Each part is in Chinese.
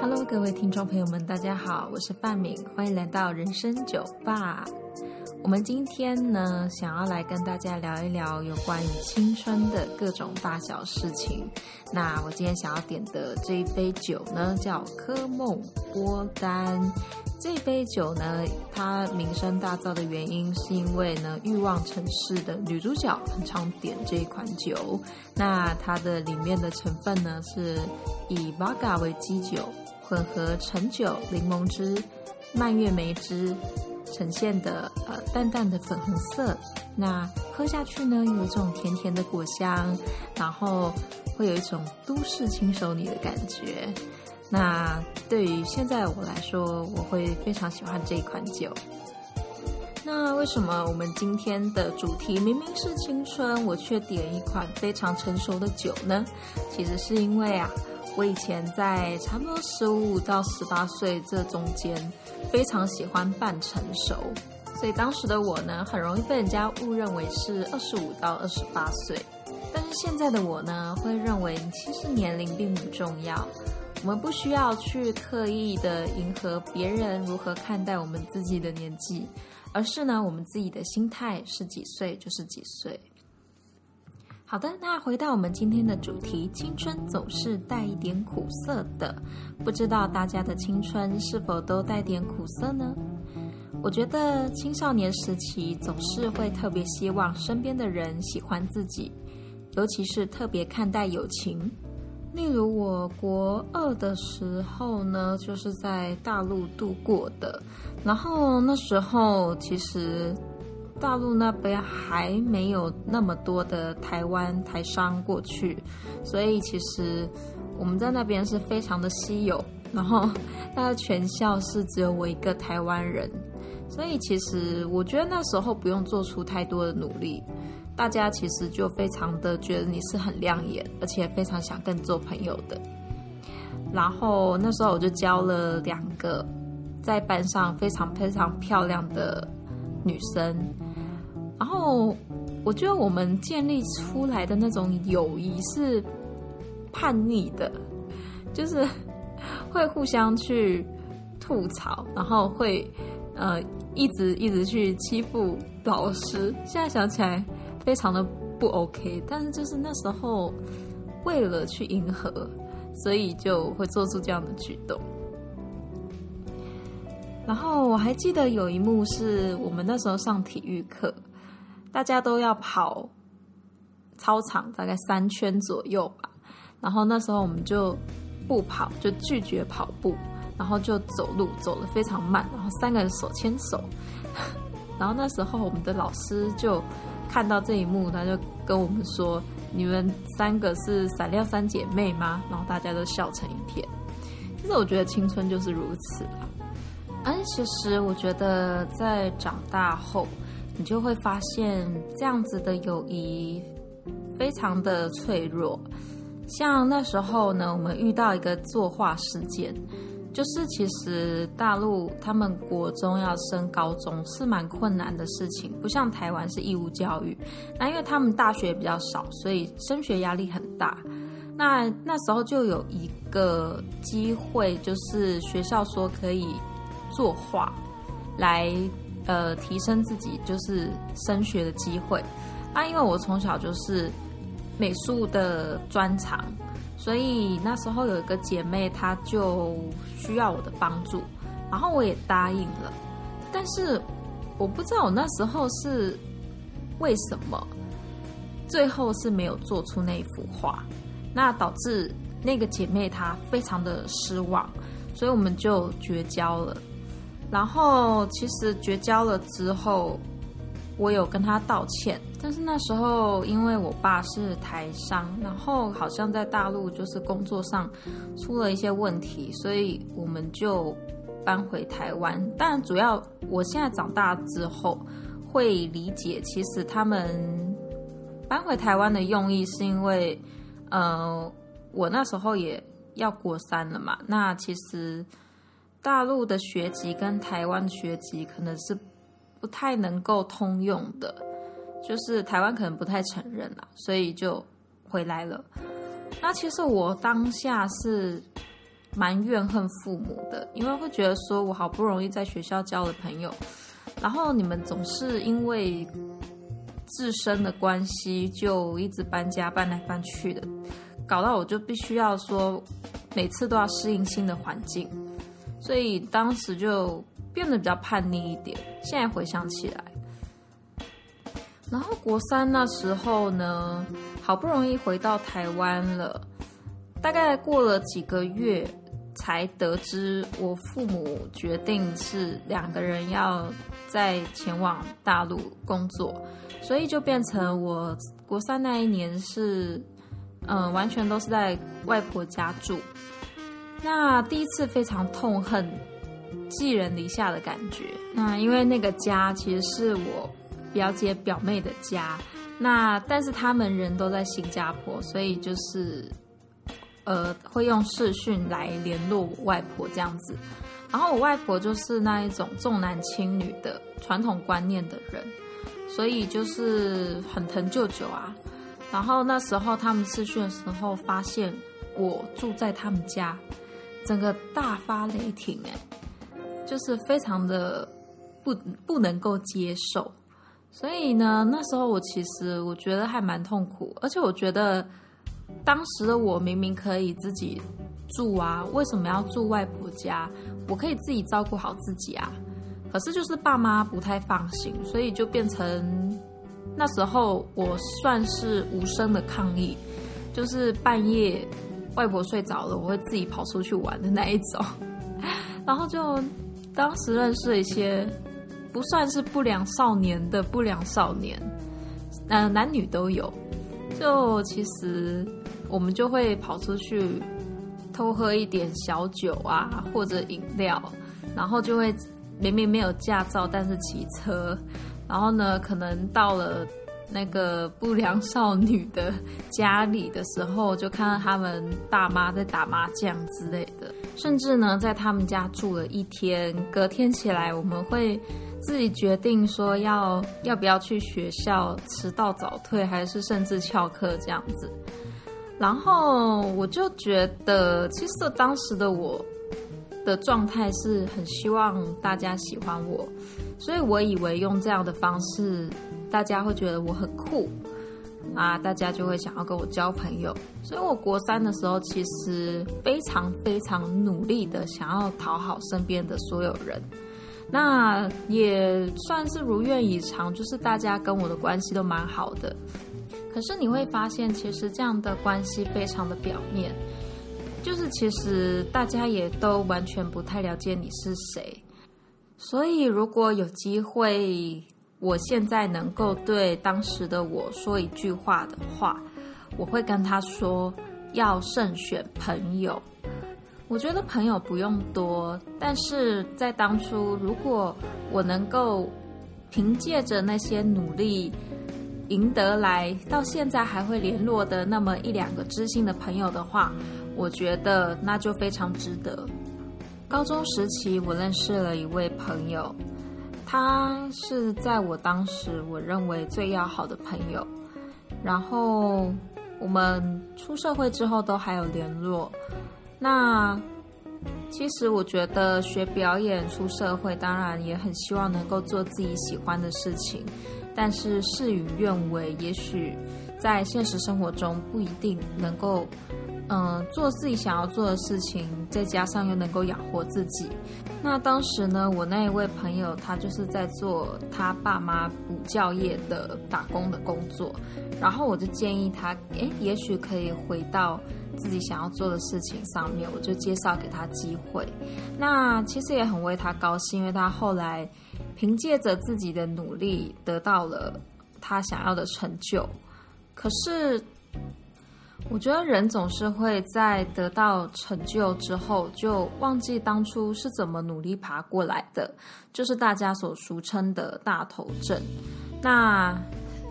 Hello，各位听众朋友们，大家好，我是范敏，欢迎来到人生酒吧。我们今天呢，想要来跟大家聊一聊有关于青春的各种大小事情。那我今天想要点的这一杯酒呢，叫科梦波丹。这杯酒呢，它名声大噪的原因是因为呢，《欲望城市》的女主角很常点这一款酒。那它的里面的成分呢，是以 Vodka 为基酒，混合橙酒、柠檬汁、蔓越莓汁。呈现的呃淡淡的粉红色，那喝下去呢，有一种甜甜的果香，然后会有一种都市轻熟女的感觉。那对于现在我来说，我会非常喜欢这一款酒。那为什么我们今天的主题明明是青春，我却点一款非常成熟的酒呢？其实是因为啊。我以前在差不多十五到十八岁这中间，非常喜欢半成熟，所以当时的我呢，很容易被人家误认为是二十五到二十八岁。但是现在的我呢，会认为其实年龄并不重要，我们不需要去刻意的迎合别人如何看待我们自己的年纪，而是呢，我们自己的心态是几岁就是几岁。好的，那回到我们今天的主题，青春总是带一点苦涩的，不知道大家的青春是否都带点苦涩呢？我觉得青少年时期总是会特别希望身边的人喜欢自己，尤其是特别看待友情。例如我国二的时候呢，就是在大陆度过的，然后那时候其实。大陆那边还没有那么多的台湾台商过去，所以其实我们在那边是非常的稀有。然后，大家全校是只有我一个台湾人，所以其实我觉得那时候不用做出太多的努力，大家其实就非常的觉得你是很亮眼，而且非常想跟你做朋友的。然后那时候我就交了两个在班上非常非常漂亮的女生。然后，我觉得我们建立出来的那种友谊是叛逆的，就是 会互相去吐槽，然后会呃一直一直去欺负老师。现在想起来非常的不 OK，但是就是那时候为了去迎合，所以就会做出这样的举动。然后我还记得有一幕是我们那时候上体育课。大家都要跑操场，大概三圈左右吧。然后那时候我们就不跑，就拒绝跑步，然后就走路，走得非常慢。然后三个人手牵手。然后那时候我们的老师就看到这一幕，他就跟我们说：“你们三个是闪亮三姐妹吗？”然后大家都笑成一片。其实我觉得青春就是如此。而其实我觉得在长大后。你就会发现，这样子的友谊非常的脆弱。像那时候呢，我们遇到一个作画事件，就是其实大陆他们国中要升高中是蛮困难的事情，不像台湾是义务教育。那因为他们大学比较少，所以升学压力很大。那那时候就有一个机会，就是学校说可以作画来。呃，提升自己就是升学的机会。那因为我从小就是美术的专长，所以那时候有一个姐妹，她就需要我的帮助，然后我也答应了。但是我不知道我那时候是为什么，最后是没有做出那一幅画，那导致那个姐妹她非常的失望，所以我们就绝交了。然后其实绝交了之后，我有跟他道歉，但是那时候因为我爸是台商，然后好像在大陆就是工作上出了一些问题，所以我们就搬回台湾。但主要我现在长大之后会理解，其实他们搬回台湾的用意是因为，呃，我那时候也要过三了嘛，那其实。大陆的学籍跟台湾学籍可能是不太能够通用的，就是台湾可能不太承认啦，所以就回来了。那其实我当下是蛮怨恨父母的，因为会觉得说我好不容易在学校交了朋友，然后你们总是因为自身的关系就一直搬家搬来搬去的，搞到我就必须要说每次都要适应新的环境，所以当时就变得比较叛逆一点。现在回想起来。然后国三那时候呢，好不容易回到台湾了，大概过了几个月，才得知我父母决定是两个人要再前往大陆工作，所以就变成我国三那一年是，嗯，完全都是在外婆家住。那第一次非常痛恨寄人篱下的感觉，那因为那个家其实是我。表姐表妹的家，那但是他们人都在新加坡，所以就是，呃，会用视讯来联络我外婆这样子。然后我外婆就是那一种重男轻女的传统观念的人，所以就是很疼舅舅啊。然后那时候他们视讯的时候，发现我住在他们家，整个大发雷霆哎，就是非常的不不能够接受。所以呢，那时候我其实我觉得还蛮痛苦，而且我觉得当时的我明明可以自己住啊，为什么要住外婆家？我可以自己照顾好自己啊。可是就是爸妈不太放心，所以就变成那时候我算是无声的抗议，就是半夜外婆睡着了，我会自己跑出去玩的那一种。然后就当时认识一些。不算是不良少年的不良少年，呃，男女都有。就其实我们就会跑出去偷喝一点小酒啊，或者饮料，然后就会明明没有驾照，但是骑车，然后呢，可能到了那个不良少女的家里的时候，就看到他们大妈在打麻将之类的，甚至呢，在他们家住了一天，隔天起来我们会。自己决定说要要不要去学校迟到早退，还是甚至翘课这样子。然后我就觉得，其实当时的我的状态是很希望大家喜欢我，所以我以为用这样的方式，大家会觉得我很酷啊，大家就会想要跟我交朋友。所以我国三的时候，其实非常非常努力的想要讨好身边的所有人。那也算是如愿以偿，就是大家跟我的关系都蛮好的。可是你会发现，其实这样的关系非常的表面，就是其实大家也都完全不太了解你是谁。所以如果有机会，我现在能够对当时的我说一句话的话，我会跟他说：要慎选朋友。我觉得朋友不用多，但是在当初，如果我能够凭借着那些努力赢得来，到现在还会联络的那么一两个知心的朋友的话，我觉得那就非常值得。高中时期，我认识了一位朋友，他是在我当时我认为最要好的朋友，然后我们出社会之后都还有联络。那其实我觉得学表演出社会，当然也很希望能够做自己喜欢的事情，但是事与愿违，也许在现实生活中不一定能够，嗯，做自己想要做的事情，再加上又能够养活自己。那当时呢，我那一位朋友他就是在做他爸妈补教业的打工的工作，然后我就建议他，诶，也许可以回到。自己想要做的事情上面，我就介绍给他机会。那其实也很为他高兴，因为他后来凭借着自己的努力得到了他想要的成就。可是，我觉得人总是会在得到成就之后，就忘记当初是怎么努力爬过来的，就是大家所俗称的大头症。那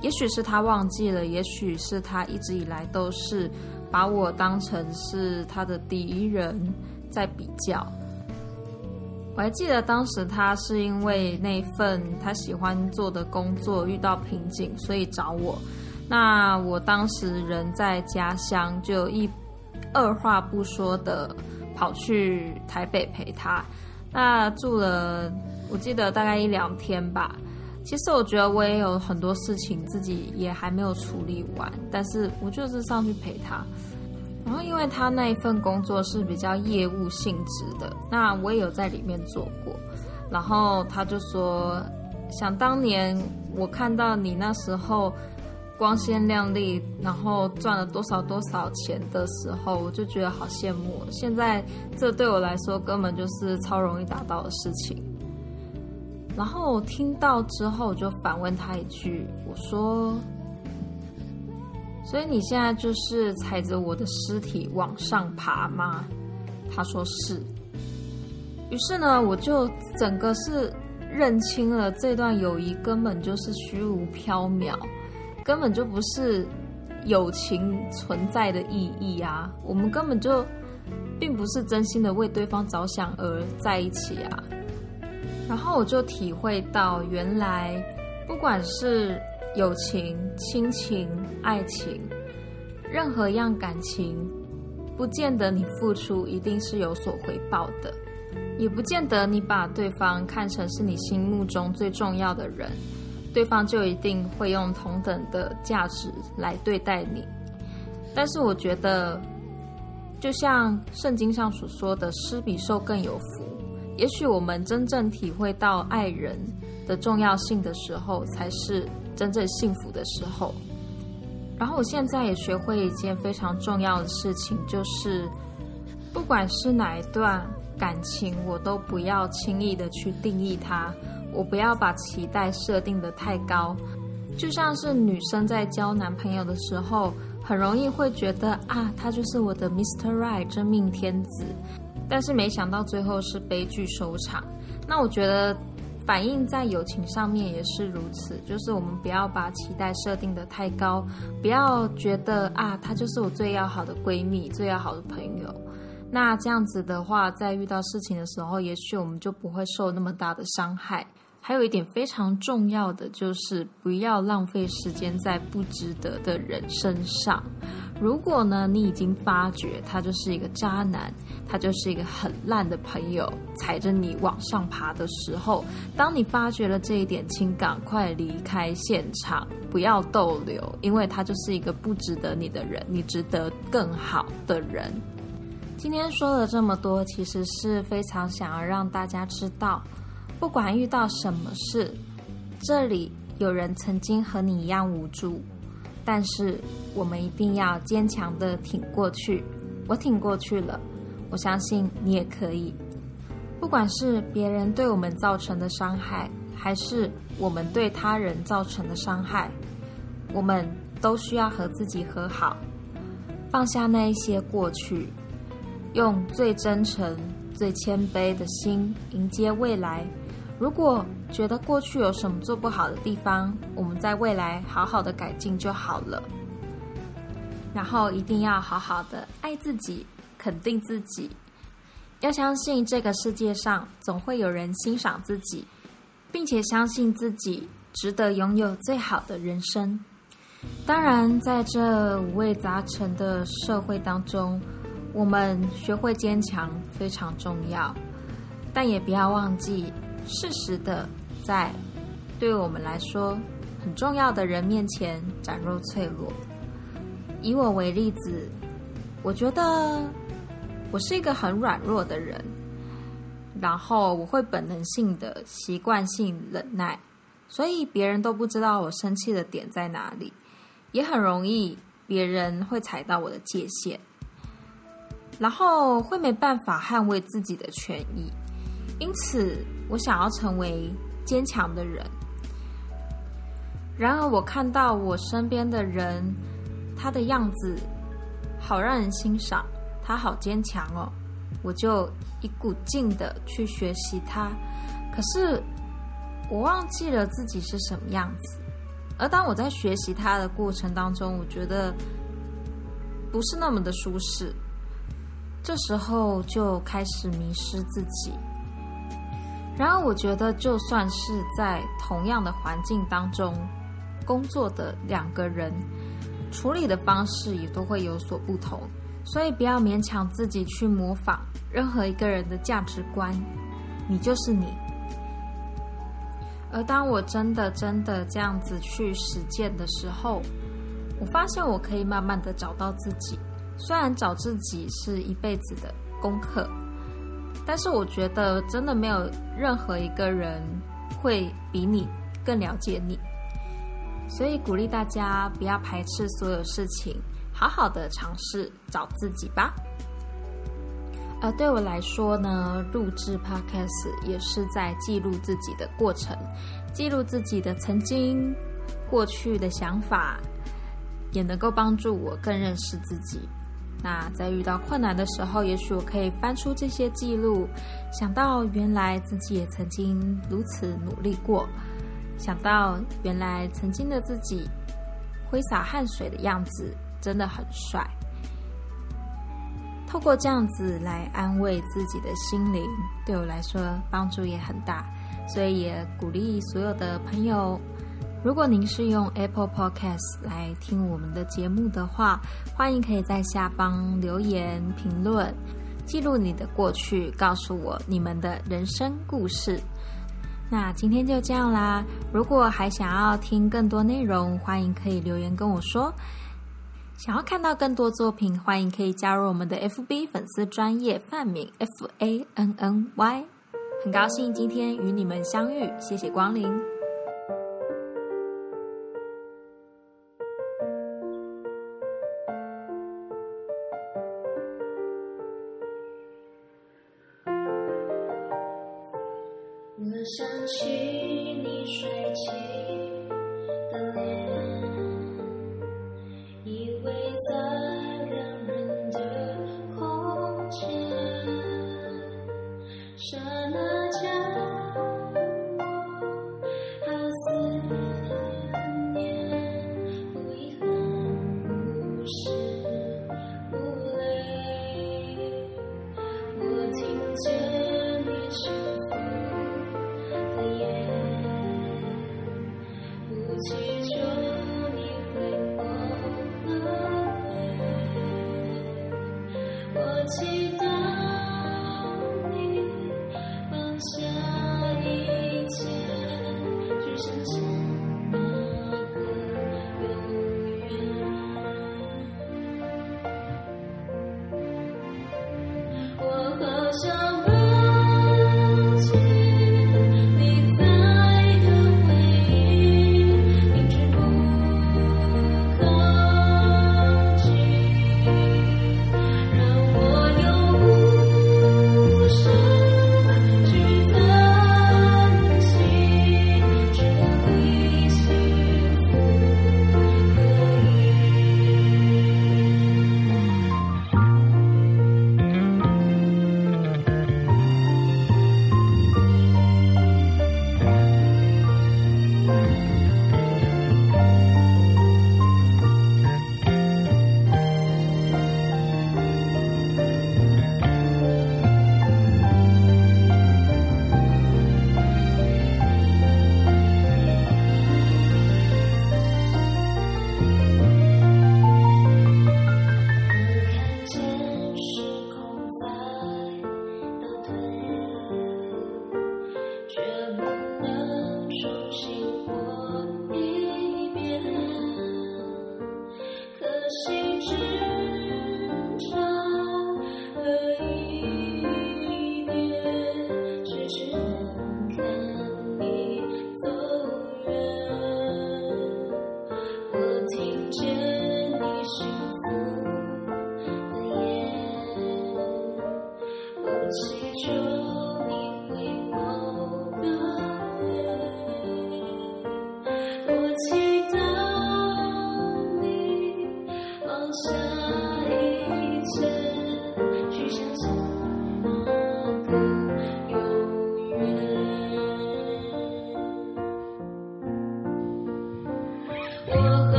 也许是他忘记了，也许是他一直以来都是。把我当成是他的敌人在比较。我还记得当时他是因为那份他喜欢做的工作遇到瓶颈，所以找我。那我当时人在家乡，就一二话不说的跑去台北陪他。那住了，我记得大概一两天吧。其实我觉得我也有很多事情自己也还没有处理完，但是我就是上去陪他。然后因为他那一份工作是比较业务性质的，那我也有在里面做过。然后他就说，想当年我看到你那时候。光鲜亮丽，然后赚了多少多少钱的时候，我就觉得好羡慕。现在这对我来说根本就是超容易达到的事情。然后我听到之后，我就反问他一句：“我说，所以你现在就是踩着我的尸体往上爬吗？”他说是。于是呢，我就整个是认清了这段友谊根本就是虚无缥缈。根本就不是友情存在的意义啊！我们根本就并不是真心的为对方着想而在一起啊！然后我就体会到，原来不管是友情、亲情、爱情，任何一样感情，不见得你付出一定是有所回报的，也不见得你把对方看成是你心目中最重要的人。对方就一定会用同等的价值来对待你，但是我觉得，就像圣经上所说的“施比受更有福”，也许我们真正体会到爱人的重要性的时候，才是真正幸福的时候。然后我现在也学会一件非常重要的事情，就是不管是哪一段感情，我都不要轻易的去定义它。我不要把期待设定的太高，就像是女生在交男朋友的时候，很容易会觉得啊，他就是我的 Mr. Right 真命天子，但是没想到最后是悲剧收场。那我觉得反映在友情上面也是如此，就是我们不要把期待设定的太高，不要觉得啊，她就是我最要好的闺蜜、最要好的朋友。那这样子的话，在遇到事情的时候，也许我们就不会受那么大的伤害。还有一点非常重要的就是，不要浪费时间在不值得的人身上。如果呢，你已经发觉他就是一个渣男，他就是一个很烂的朋友，踩着你往上爬的时候，当你发觉了这一点，请赶快离开现场，不要逗留，因为他就是一个不值得你的人，你值得更好的人。今天说了这么多，其实是非常想要让大家知道，不管遇到什么事，这里有人曾经和你一样无助，但是我们一定要坚强的挺过去。我挺过去了，我相信你也可以。不管是别人对我们造成的伤害，还是我们对他人造成的伤害，我们都需要和自己和好，放下那一些过去。用最真诚、最谦卑的心迎接未来。如果觉得过去有什么做不好的地方，我们在未来好好的改进就好了。然后一定要好好的爱自己，肯定自己。要相信这个世界上总会有人欣赏自己，并且相信自己值得拥有最好的人生。当然，在这五味杂陈的社会当中。我们学会坚强非常重要，但也不要忘记适时的在对我们来说很重要的人面前展露脆弱。以我为例子，我觉得我是一个很软弱的人，然后我会本能性的习惯性忍耐，所以别人都不知道我生气的点在哪里，也很容易别人会踩到我的界限。然后会没办法捍卫自己的权益，因此我想要成为坚强的人。然而，我看到我身边的人，他的样子好让人欣赏，他好坚强哦，我就一股劲的去学习他。可是我忘记了自己是什么样子。而当我在学习他的过程当中，我觉得不是那么的舒适。这时候就开始迷失自己。然而，我觉得就算是在同样的环境当中工作的两个人，处理的方式也都会有所不同，所以不要勉强自己去模仿任何一个人的价值观，你就是你。而当我真的真的这样子去实践的时候，我发现我可以慢慢的找到自己。虽然找自己是一辈子的功课，但是我觉得真的没有任何一个人会比你更了解你。所以鼓励大家不要排斥所有事情，好好的尝试找自己吧。而对我来说呢，录制 Podcast 也是在记录自己的过程，记录自己的曾经、过去的想法，也能够帮助我更认识自己。那在遇到困难的时候，也许我可以翻出这些记录，想到原来自己也曾经如此努力过。想到原来曾经的自己挥洒汗水的样子真的很帅，透过这样子来安慰自己的心灵，对我来说帮助也很大，所以也鼓励所有的朋友，如果您是用 Apple Podcast 来听我们的节目的话，欢迎可以在下方留言评论，记录你的过去，告诉我你们的人生故事。那今天就这样啦。如果还想要听更多内容，欢迎可以留言跟我说。想要看到更多作品，欢迎可以加入我们的 FB 粉丝专业范敏 F A N N Y。很高兴今天与你们相遇，谢谢光临。想起你帅气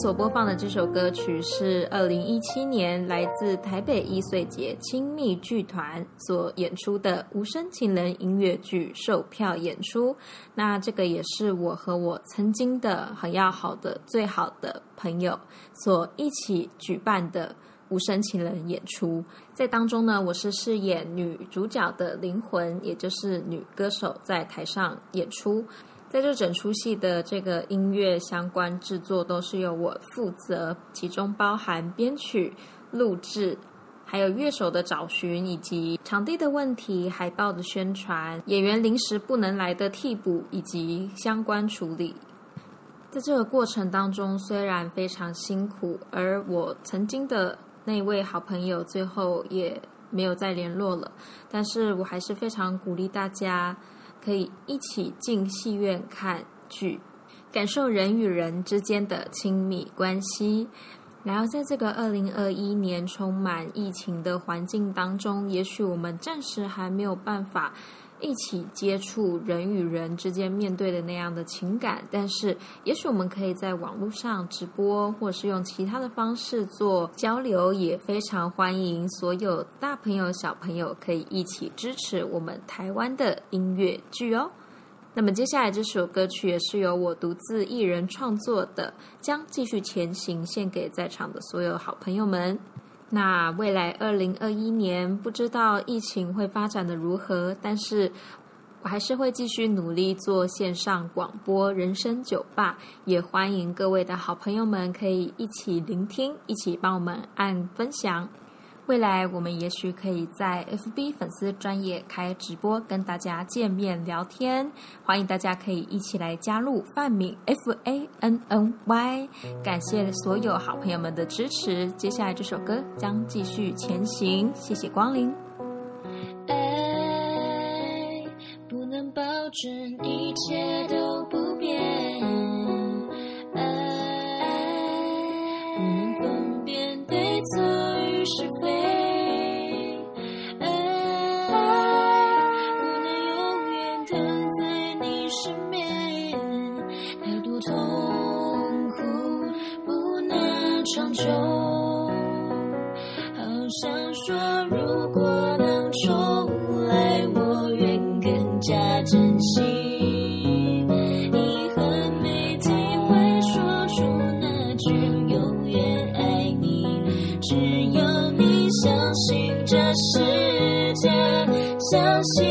所播放的这首歌曲是二零一七年来自台北易碎节亲密剧团所演出的《无声情人》音乐剧售票演出。那这个也是我和我曾经的很要好的最好的朋友所一起举办的《无声情人》演出。在当中呢，我是饰演女主角的灵魂，也就是女歌手，在台上演出。在这整出戏的这个音乐相关制作都是由我负责，其中包含编曲、录制，还有乐手的找寻，以及场地的问题、海报的宣传、演员临时不能来的替补以及相关处理。在这个过程当中，虽然非常辛苦，而我曾经的那位好朋友最后也没有再联络了，但是我还是非常鼓励大家。可以一起进戏院看剧，感受人与人之间的亲密关系。然后，在这个二零二一年充满疫情的环境当中，也许我们暂时还没有办法。一起接触人与人之间面对的那样的情感，但是也许我们可以在网络上直播，或是用其他的方式做交流，也非常欢迎所有大朋友小朋友可以一起支持我们台湾的音乐剧哦。那么接下来这首歌曲也是由我独自一人创作的，将继续前行，献给在场的所有好朋友们。那未来二零二一年，不知道疫情会发展的如何，但是我还是会继续努力做线上广播人生酒吧，也欢迎各位的好朋友们可以一起聆听，一起帮我们按分享。未来我们也许可以在 FB 粉丝专业开直播，跟大家见面聊天，欢迎大家可以一起来加入范敏 F A N N Y。感谢所有好朋友们的支持，接下来这首歌将继续前行，谢谢光临。爱不能保证一切都不变，如果能重来，我愿更加珍惜。遗憾没机会说出那句永远爱你，只有你相信这世界，相信。